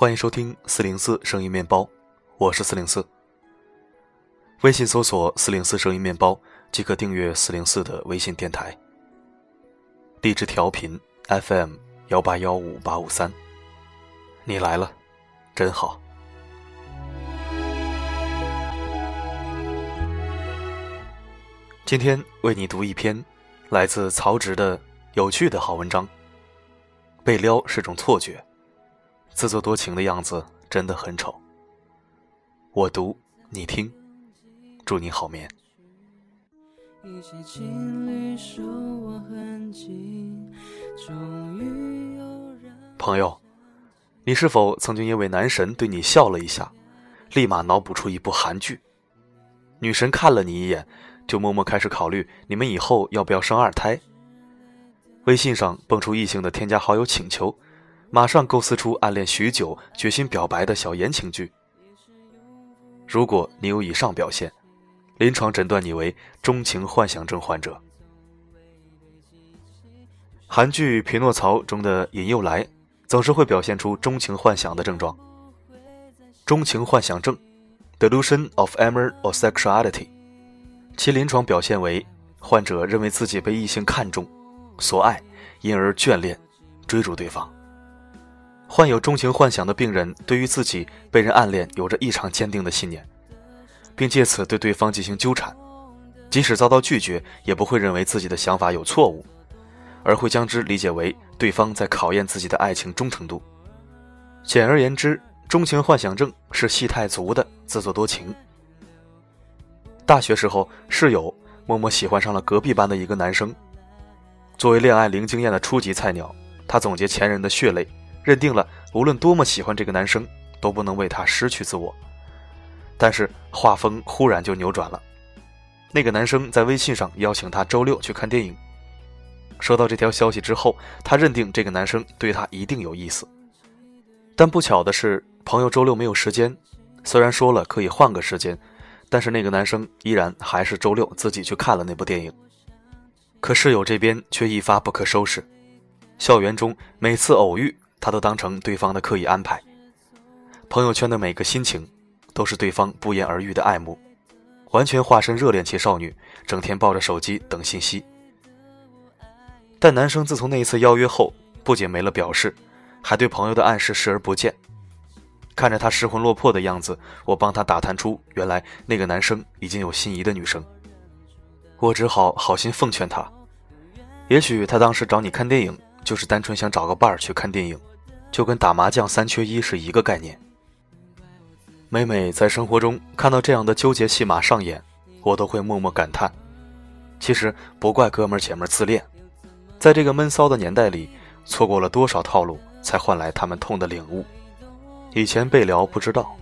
欢迎收听四零四声音面包，我是四零四。微信搜索“四零四声音面包”即可订阅四零四的微信电台。励志调频 FM 幺八幺五八五三，你来了，真好。今天为你读一篇来自曹植的有趣的好文章。被撩是种错觉。自作多情的样子真的很丑。我读，你听，祝你好眠。朋友，你是否曾经因为男神对你笑了一下，立马脑补出一部韩剧？女神看了你一眼，就默默开始考虑你们以后要不要生二胎？微信上蹦出异性的添加好友请求。马上构思出暗恋许久、决心表白的小言情剧。如果你有以上表现，临床诊断你为钟情幻想症患者。韩剧《匹诺曹》中的尹又来，总是会表现出钟情幻想的症状。钟情幻想症 （Delusion of Amor or Sexuality），其临床表现为患者认为自己被异性看中、所爱，因而眷恋、追逐对方。患有钟情幻想的病人，对于自己被人暗恋有着异常坚定的信念，并借此对对方进行纠缠，即使遭到拒绝，也不会认为自己的想法有错误，而会将之理解为对方在考验自己的爱情忠诚度。简而言之，钟情幻想症是戏太足的自作多情。大学时候，室友默默喜欢上了隔壁班的一个男生，作为恋爱零经验的初级菜鸟，他总结前人的血泪。认定了，无论多么喜欢这个男生，都不能为他失去自我。但是画风忽然就扭转了，那个男生在微信上邀请他周六去看电影。收到这条消息之后，他认定这个男生对他一定有意思。但不巧的是，朋友周六没有时间，虽然说了可以换个时间，但是那个男生依然还是周六自己去看了那部电影。可室友这边却一发不可收拾，校园中每次偶遇。他都当成对方的刻意安排，朋友圈的每个心情，都是对方不言而喻的爱慕，完全化身热恋期少女，整天抱着手机等信息。但男生自从那一次邀约后，不仅没了表示，还对朋友的暗示视而不见。看着他失魂落魄的样子，我帮他打探出，原来那个男生已经有心仪的女生。我只好好心奉劝他，也许他当时找你看电影，就是单纯想找个伴儿去看电影。就跟打麻将三缺一是一个概念。每每在生活中看到这样的纠结戏码上演，我都会默默感叹：其实不怪哥们姐们自恋，在这个闷骚的年代里，错过了多少套路，才换来他们痛的领悟。以前被聊不知道，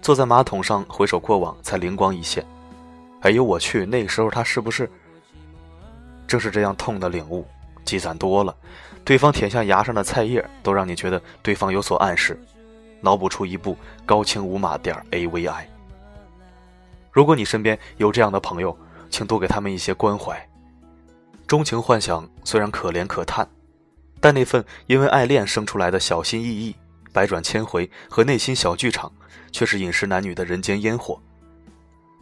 坐在马桶上回首过往，才灵光一现。哎呦我去，那个时候他是不是？正是这样痛的领悟，积攒多了。对方舔下牙上的菜叶，都让你觉得对方有所暗示，脑补出一部高清无码点 AVI。如果你身边有这样的朋友，请多给他们一些关怀。钟情幻想虽然可怜可叹，但那份因为爱恋生出来的小心翼翼、百转千回和内心小剧场，却是饮食男女的人间烟火。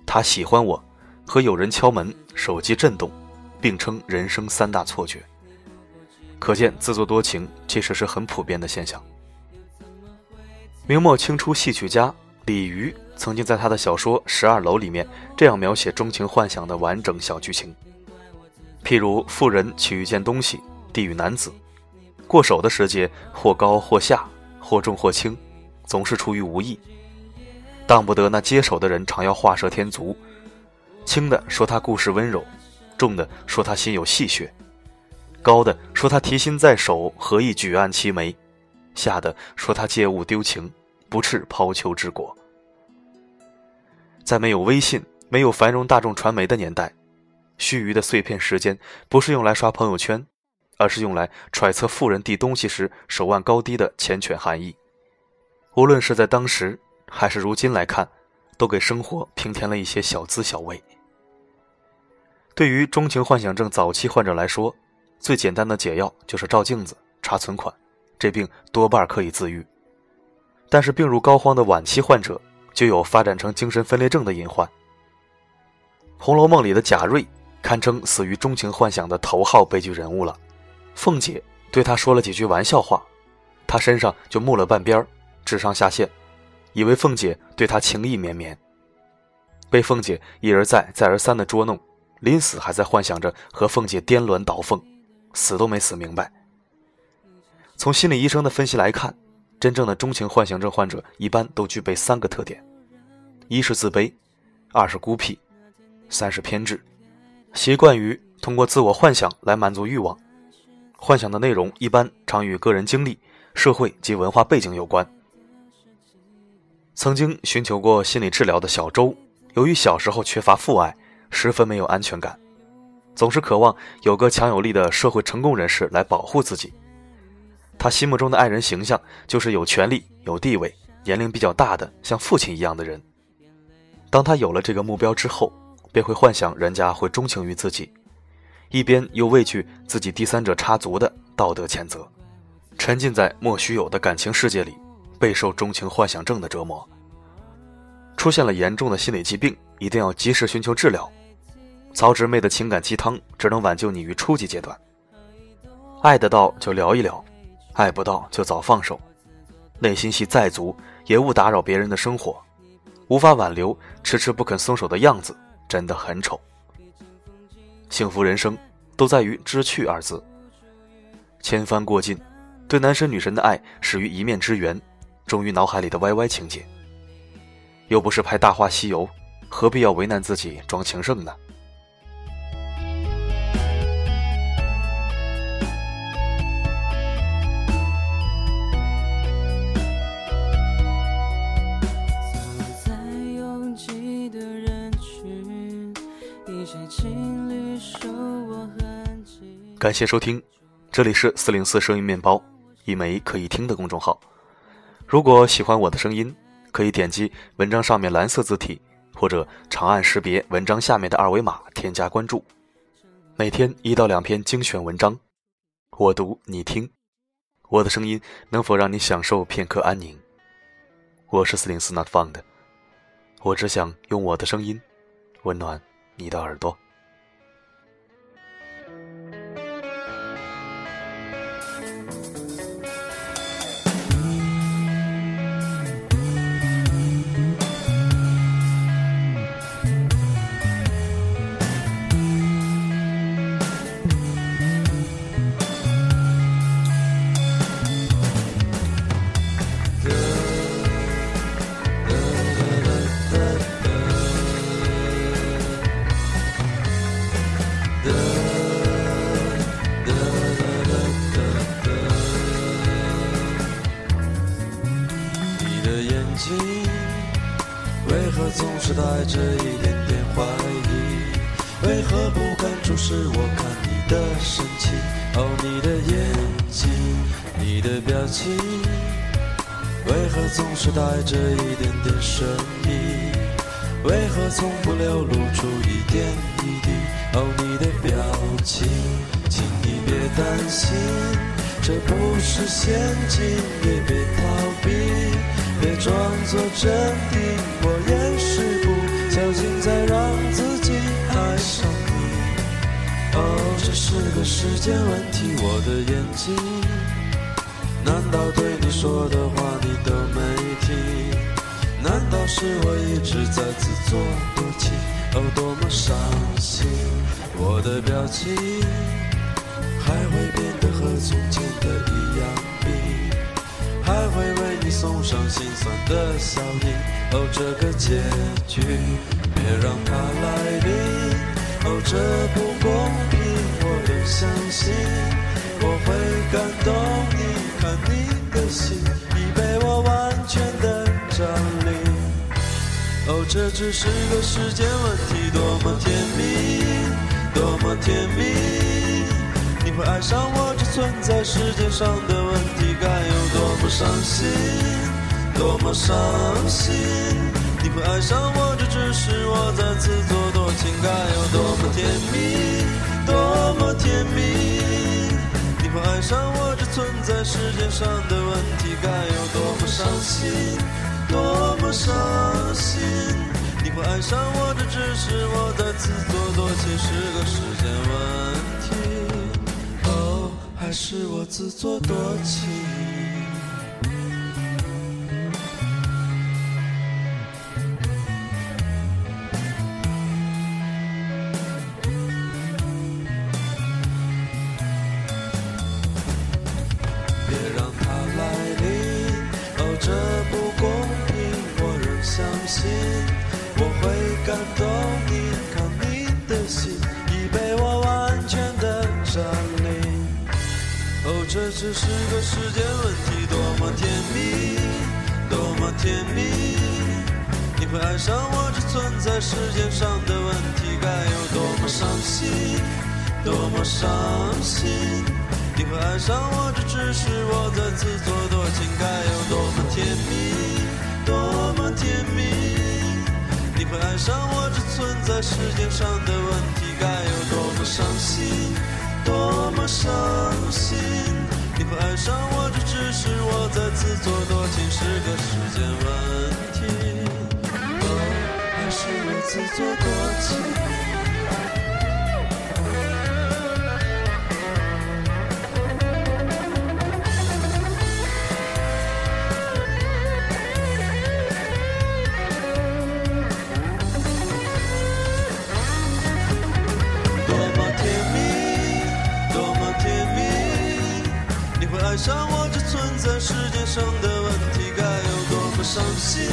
他喜欢我，和有人敲门、手机震动，并称人生三大错觉。可见自作多情其实是很普遍的现象。明末清初戏曲家李渔曾经在他的小说《十二楼》里面这样描写钟情幻想的完整小剧情。譬如妇人取一件东西递与男子，过手的时节或高或下，或重或轻，总是出于无意。当不得那接手的人常要画蛇添足，轻的说他故事温柔，重的说他心有戏谑。高的说他提心在手，何以举案齐眉；下的说他借物丢情，不啻抛丘之果。在没有微信、没有繁荣大众传媒的年代，须臾的碎片时间不是用来刷朋友圈，而是用来揣测富人递东西时手腕高低的缱绻含义。无论是在当时还是如今来看，都给生活平添了一些小滋小味。对于钟情幻想症早期患者来说，最简单的解药就是照镜子、查存款，这病多半可以自愈。但是病入膏肓的晚期患者就有发展成精神分裂症的隐患。《红楼梦》里的贾瑞堪称死于钟情幻想的头号悲剧人物了。凤姐对他说了几句玩笑话，他身上就木了半边智商下线，以为凤姐对他情意绵绵，被凤姐一而再再而三的捉弄，临死还在幻想着和凤姐颠鸾倒凤，死都没死明白。从心理医生的分析来看，真正的钟情幻想症患者一般都具备三个特点：一是自卑，二是孤僻，三是偏执，习惯于通过自我幻想来满足欲望。幻想的内容一般常与个人经历、社会及文化背景有关。曾经寻求过心理治疗的小周，由于小时候缺乏父爱，十分没有安全感，总是渴望有个强有力的社会成功人士来保护自己。他心目中的爱人形象就是有权利、有地位、年龄比较大的，像父亲一样的人。当他有了这个目标之后，便会幻想人家会钟情于自己。一边又畏惧自己第三者插足的道德谴责，沉浸在莫须有的感情世界里，备受钟情幻想症的折磨。出现了严重的心理疾病，一定要及时寻求治疗。曹植妹的情感鸡汤只能挽救你于初级阶段。爱得到就聊一聊，爱不到就早放手。内心戏再足，也勿打扰别人的生活。无法挽留，迟迟不肯松手的样子，真的很丑。幸福人生都在于知趣二字。千帆过尽，对男神女神的爱始于一面之缘，终于脑海里的歪歪情节。又不是拍《大话西游》，何必要为难自己装情圣呢？感谢收听，这里是四零四声音面包，一枚可以听的公众号。如果喜欢我的声音，可以点击文章上面蓝色字体，或者长按识别文章下面的二维码添加关注。每天一到两篇精选文章，我读你听，我的声音能否让你享受片刻安宁？我是四零四 Not Found，我只想用我的声音温暖你的耳朵。为何总是带着一点点怀疑，为何不敢注视我看你的神情？哦，你的眼睛，你的表情，为何总是带着一点点神秘？为何从不流露出一点一滴？哦，你的表情，请你别担心，这不是陷阱，也别逃避，别装作镇定，哦，这是个时间问题，我的眼睛，难道对你说的话你都没听？难道是我一直在自作多情？哦，多么伤心！我的表情还会变得和从前的一样冰，还会为你送上心酸的笑意。哦，这个结局别让它。这不公平。相信我会感动你，看你的心已被我完全的占领。哦，这只是个时间问题，多么甜蜜，多么甜蜜。你会爱上我，这存在世界上的问题，该有多么伤心，多么伤心。你会爱上我，这只是我在自作多情，该有多么甜蜜。多么甜蜜！你会爱上我这。存在世界上的问题，该有多么伤心，多么伤心！你会爱上我，这只是我在自作多情，是个时间问题。哦，还是我自作多情。这只是个时间问题，多么甜蜜，多么甜蜜。你会爱上我，这存在时间上的问题，该有多么伤心，多么伤心。你会爱上我，这只是我的自作多情，该有多么甜蜜，多么甜蜜。你会爱上我，这存在时间上的问题，该有多么伤心。多么伤心！你会爱上我，这只是我在自作多情，是个时间问题。哦，还是我自作多情。爱上我，这存在世界上的问题，该有多么伤心，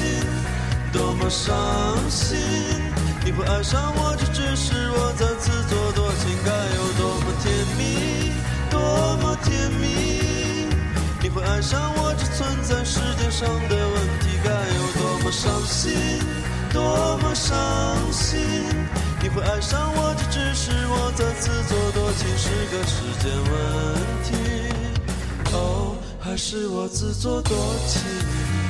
多么伤心！你会爱上我，这只是我在自作多情，该有多么甜蜜，多么甜蜜！你会爱上我，这存在世界上的问题，该有多么伤心，多么伤心！你会爱上我，这只是我在自作多情，是个时间问题。哦，还是我自作多情。